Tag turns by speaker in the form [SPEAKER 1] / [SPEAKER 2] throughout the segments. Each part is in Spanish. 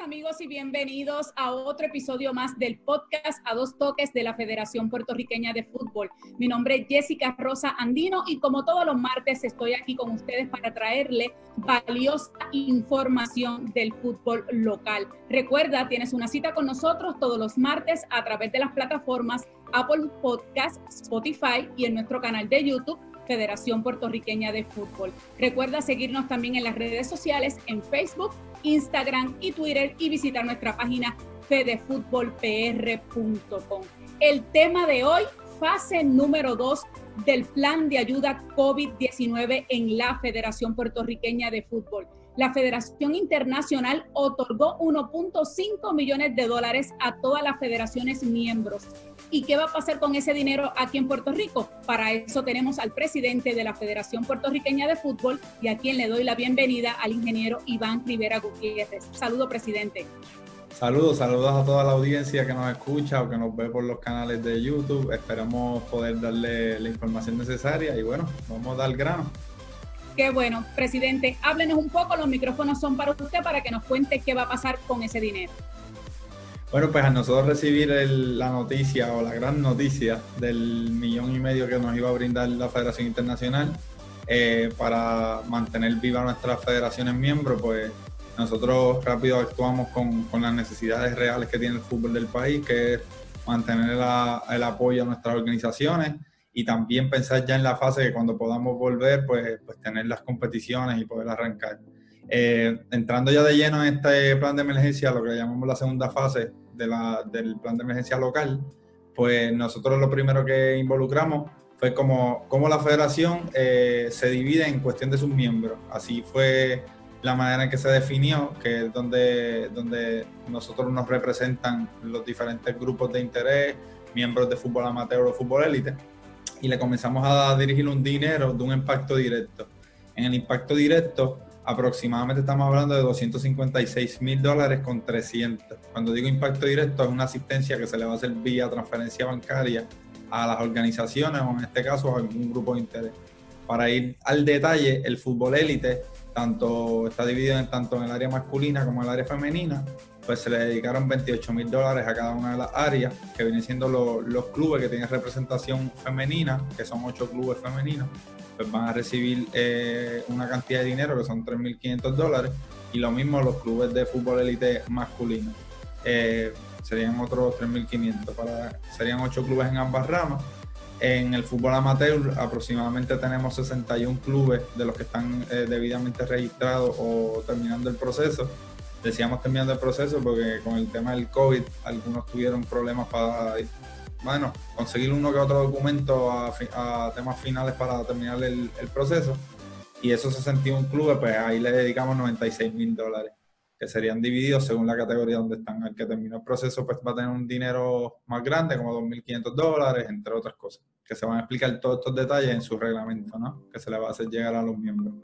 [SPEAKER 1] amigos y bienvenidos a otro episodio más del podcast a dos toques de la Federación Puertorriqueña de Fútbol. Mi nombre es Jessica Rosa Andino y como todos los martes estoy aquí con ustedes para traerle valiosa información del fútbol local. Recuerda, tienes una cita con nosotros todos los martes a través de las plataformas Apple Podcast, Spotify y en nuestro canal de YouTube Federación Puertorriqueña de Fútbol. Recuerda seguirnos también en las redes sociales en Facebook, Instagram y Twitter y visitar nuestra página fedefutbolpr.com. El tema de hoy, fase número 2 del plan de ayuda COVID-19 en la Federación Puertorriqueña de Fútbol. La Federación Internacional otorgó 1.5 millones de dólares a todas las federaciones miembros. ¿Y qué va a pasar con ese dinero aquí en Puerto Rico? Para eso tenemos al presidente de la Federación Puertorriqueña de Fútbol y a quien le doy la bienvenida al ingeniero Iván Rivera Gutiérrez. Saludo, presidente.
[SPEAKER 2] Saludos, saludos a toda la audiencia que nos escucha o que nos ve por los canales de YouTube. Esperamos poder darle la información necesaria y bueno, vamos a dar grano.
[SPEAKER 1] Qué bueno, presidente, háblenos un poco, los micrófonos son para usted para que nos cuente qué va a pasar con ese dinero.
[SPEAKER 2] Bueno, pues a nosotros recibir la noticia o la gran noticia del millón y medio que nos iba a brindar la Federación Internacional eh, para mantener viva nuestras federaciones miembros, pues nosotros rápido actuamos con, las necesidades reales que tiene el fútbol del país, que es mantener el apoyo a nuestras organizaciones y también pensar ya en la fase que cuando podamos volver, pues, pues tener las competiciones y poder arrancar. Eh, entrando ya de lleno en este plan de emergencia, lo que llamamos la segunda fase de la, del plan de emergencia local, pues nosotros lo primero que involucramos fue como, como la federación eh, se divide en cuestión de sus miembros. Así fue la manera en que se definió, que es donde, donde nosotros nos representan los diferentes grupos de interés, miembros de fútbol amateur o fútbol élite, y le comenzamos a dirigir un dinero de un impacto directo. En el impacto directo, aproximadamente estamos hablando de 256 mil dólares con 300. Cuando digo impacto directo, es una asistencia que se le va a hacer vía transferencia bancaria a las organizaciones o en este caso a algún grupo de interés. Para ir al detalle, el fútbol élite tanto, está dividido en, tanto en el área masculina como en el área femenina, pues se le dedicaron 28 mil dólares a cada una de las áreas, que vienen siendo los clubes que tienen representación femenina, que son ocho clubes femeninos, pues van a recibir eh, una cantidad de dinero que son 3.500 dólares, y lo mismo los clubes de fútbol élite masculino. Eh, serían otros 3.500, serían ocho clubes en ambas ramas en el fútbol amateur aproximadamente tenemos 61 clubes de los que están eh, debidamente registrados o terminando el proceso. Decíamos terminando el proceso porque con el tema del COVID algunos tuvieron problemas para, bueno, conseguir uno que otro documento a, temas finales para terminar el, el, proceso. Y esos 61 clubes, pues ahí le dedicamos 96 mil dólares que serían divididos según la categoría donde están. El que terminó el proceso pues va a tener un dinero más grande, como 2.500 dólares, entre otras cosas, que se van a explicar todos estos detalles en su reglamento, ¿no? Que se le va a hacer llegar a los miembros.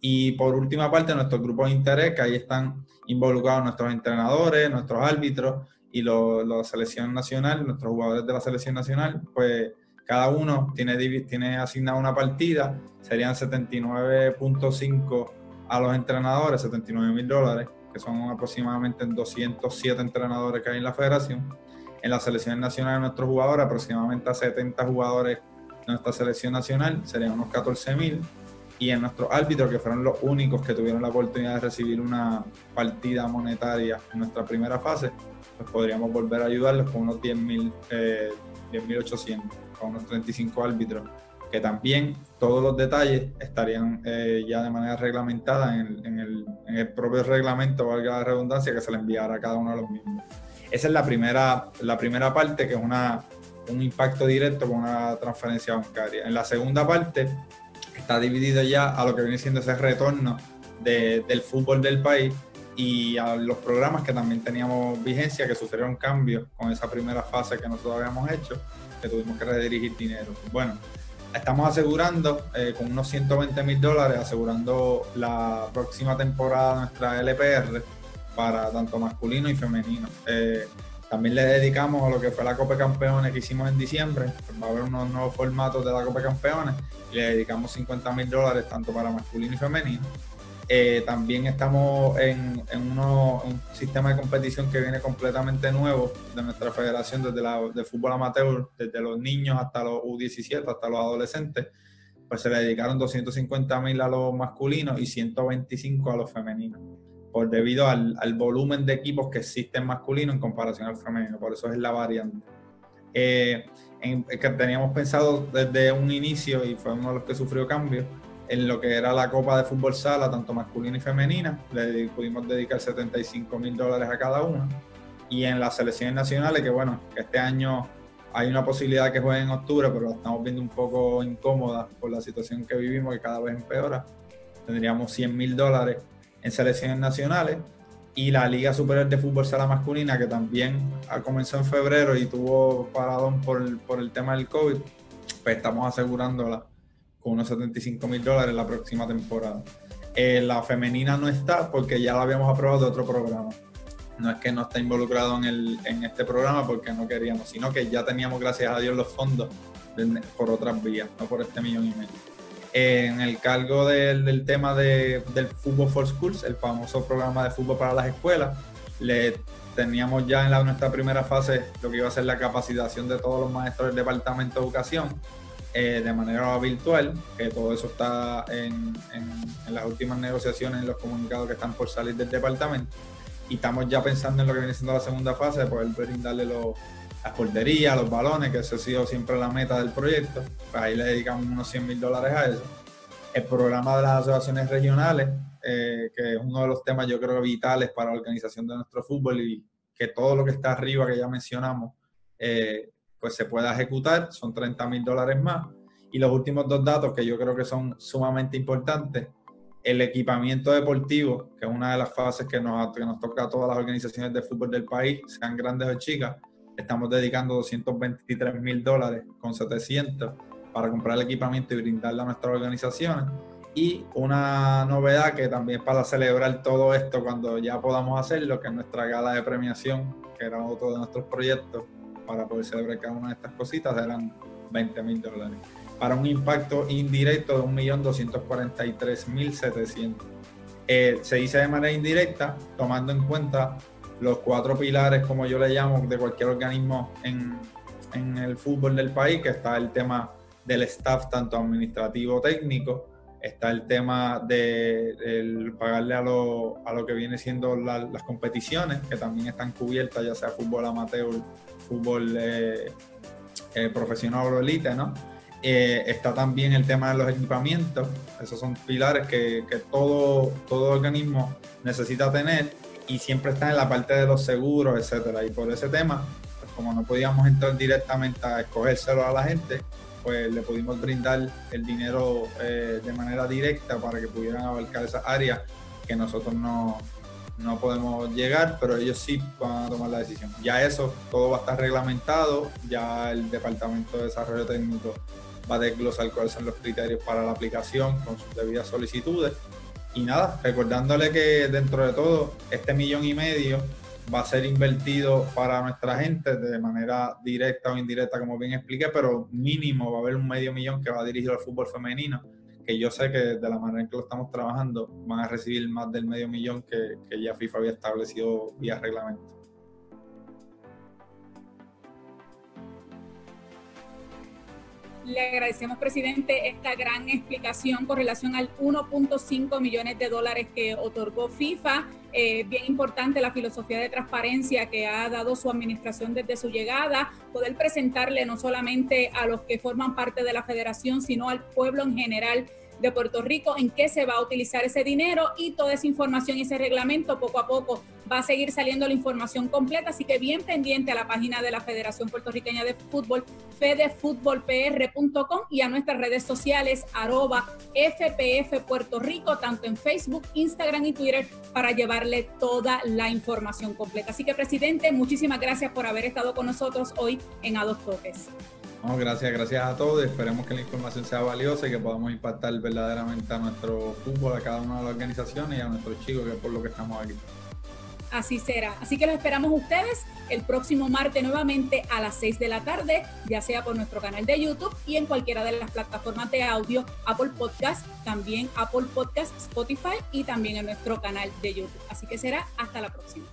[SPEAKER 2] Y por última parte, nuestros grupos de interés, que ahí están involucrados nuestros entrenadores, nuestros árbitros y la selección nacional, nuestros jugadores de la selección nacional, pues cada uno tiene, tiene asignada una partida, serían 79.5 a los entrenadores, 79 mil dólares, que son aproximadamente 207 entrenadores que hay en la federación. En la selección nacional de nuestros jugadores, aproximadamente a 70 jugadores de nuestra selección nacional, serían unos 14 mil. Y en nuestros árbitros, que fueron los únicos que tuvieron la oportunidad de recibir una partida monetaria en nuestra primera fase, pues podríamos volver a ayudarlos con unos 10.800, eh, 10, con unos 35 árbitros que también todos los detalles estarían eh, ya de manera reglamentada en el, propio reglamento, valga la redundancia, que se le enviará a cada uno de los miembros. Esa es la primera, la primera parte, que es una, un impacto directo con una transferencia bancaria. En la segunda parte está dividido ya a lo que viene siendo ese retorno del fútbol del país y a los programas que también teníamos vigencia, que sufrieron cambios con esa primera fase que nosotros habíamos hecho, que tuvimos que redirigir dinero. Bueno, estamos asegurando eh, con unos 120 mil dólares, asegurando la próxima temporada de nuestra LPR para tanto masculino y femenino. Eh, también le dedicamos a lo que fue la Copa Campeones que hicimos en diciembre. va a haber unos nuevos formatos de la Copa Campeones y le dedicamos 50 mil dólares tanto para masculino y femenino. Eh, también estamos en, un sistema de competición que viene completamente nuevo de nuestra federación, desde la de fútbol amateur, desde los niños hasta los U17, hasta los adolescentes. Pues se le dedicaron 250 mil a los masculinos y 125 a los femeninos, por debido al, volumen de equipos que existen masculinos en comparación al femenino. Por eso es la variante. Eh, que teníamos pensado desde un inicio y fue uno de los que sufrió cambios en lo que era la Copa de Fútbol Sala, tanto masculina y femenina, le pudimos dedicar 75 mil dólares a cada una. Y en las selecciones nacionales, que bueno, este año hay una posibilidad que jueguen en octubre, pero la estamos viendo un poco incómoda por la situación que vivimos, que cada vez empeora. Tendríamos 100 mil dólares en selecciones nacionales. Y la Liga Superior de Fútbol Sala Masculina, que también ha comenzado en febrero y tuvo paradón por, por el tema del COVID, pues estamos asegurándola con unos 75 mil dólares la próxima temporada. Eh, la femenina no está porque ya la habíamos aprobado de otro programa. No es que no esté involucrado en, el, en este programa porque no queríamos, sino que ya teníamos, gracias a Dios, los fondos por otras vías, no por este millón y medio. En el cargo del, tema de, del Fútbol for Schools, el famoso programa de fútbol para las escuelas, le teníamos ya en la, nuestra primera fase lo que iba a ser la capacitación de todos los maestros del Departamento de Educación eh, de manera virtual, que todo eso está en, las últimas negociaciones, en los comunicados que están por salir del departamento. Y estamos ya pensando en lo que viene siendo la segunda fase, de poder brindarle los, las porterías, los balones, que eso ha sido siempre la meta del proyecto. Pues ahí le dedicamos unos 100 mil dólares a eso. El programa de las asociaciones regionales, eh, que es uno de los temas yo creo vitales para la organización de nuestro fútbol y que todo lo que está arriba que ya mencionamos eh, pues se pueda ejecutar, son 30 mil dólares más. Y los últimos dos datos que yo creo que son sumamente importantes, el equipamiento deportivo, que es una de las fases que nos, que nos toca a todas las organizaciones de fútbol del país, sean grandes o chicas, estamos dedicando 223 mil dólares con 700 para comprar el equipamiento y brindarle a nuestras organizaciones. Y una novedad que también para celebrar todo esto cuando ya podamos hacerlo, que es nuestra gala de premiación, que era otro de nuestros proyectos, para poder celebrar cada una de estas cositas eran 20 mil dólares. Para un impacto indirecto de 1.243.700. Eh, se dice de manera indirecta, tomando en cuenta los cuatro pilares, como yo le llamo, de cualquier organismo en, en el fútbol del país, que está el tema del staff, tanto administrativo técnico, está el tema de, pagarle a lo, a lo, que viene siendo las competiciones, que también están cubiertas, ya sea fútbol amateur, fútbol eh, eh, profesional o elite, ¿no? Eh, está también el tema de los equipamientos, esos son pilares que, que, todo, todo organismo necesita tener y siempre están en la parte de los seguros, etcétera. Y por ese tema, pues como no podíamos entrar directamente a escogérselo a la gente, pues le pudimos brindar el dinero de manera directa para que pudieran abarcar esas áreas que nosotros no, no podemos llegar, pero ellos sí van a tomar la decisión. Ya eso, todo va a estar reglamentado, ya el Departamento de Desarrollo Técnico va a desglosar cuáles son los criterios para la aplicación con sus debidas solicitudes. Y nada, recordándole que dentro de todo, este millón y medio va a ser invertido para nuestra gente de manera directa o indirecta, como bien expliqué, pero mínimo va a haber un medio millón que va dirigido al fútbol femenino que yo sé que de la manera en que lo estamos trabajando van a recibir más del medio millón que, que ya FIFA había establecido vía reglamento.
[SPEAKER 1] Le agradecemos, presidente, esta gran explicación con relación al 1.5 millones de dólares que otorgó FIFA. Eh, bien importante la filosofía de transparencia que ha dado su administración desde su llegada, poder presentarle no solamente a los que forman parte de la federación, sino al pueblo en general de Puerto Rico, en qué se va a utilizar ese dinero y toda esa información y ese reglamento poco a poco va a seguir saliendo la información completa, así que bien pendiente a la página de la Federación Puertorriqueña de Fútbol, fedefutbolpr.com y a nuestras redes sociales arroba FPF Puerto Rico, tanto en Facebook, Instagram y Twitter, para llevarle toda la información completa. Así que, presidente, muchísimas gracias por haber estado con nosotros hoy en A Dos Toques
[SPEAKER 2] gracias, gracias a todos. Esperemos que la información sea valiosa y que podamos impactar verdaderamente a nuestro fútbol, a cada una de las organizaciones y a nuestros chicos, que es por lo que estamos aquí.
[SPEAKER 1] Así será. Así que los esperamos ustedes el próximo martes nuevamente a las 6 de la tarde, ya sea por nuestro canal de YouTube y en cualquiera de las plataformas de audio, Apple Podcast, también Apple Podcast, Spotify y también en nuestro canal de YouTube. Así que será hasta la próxima.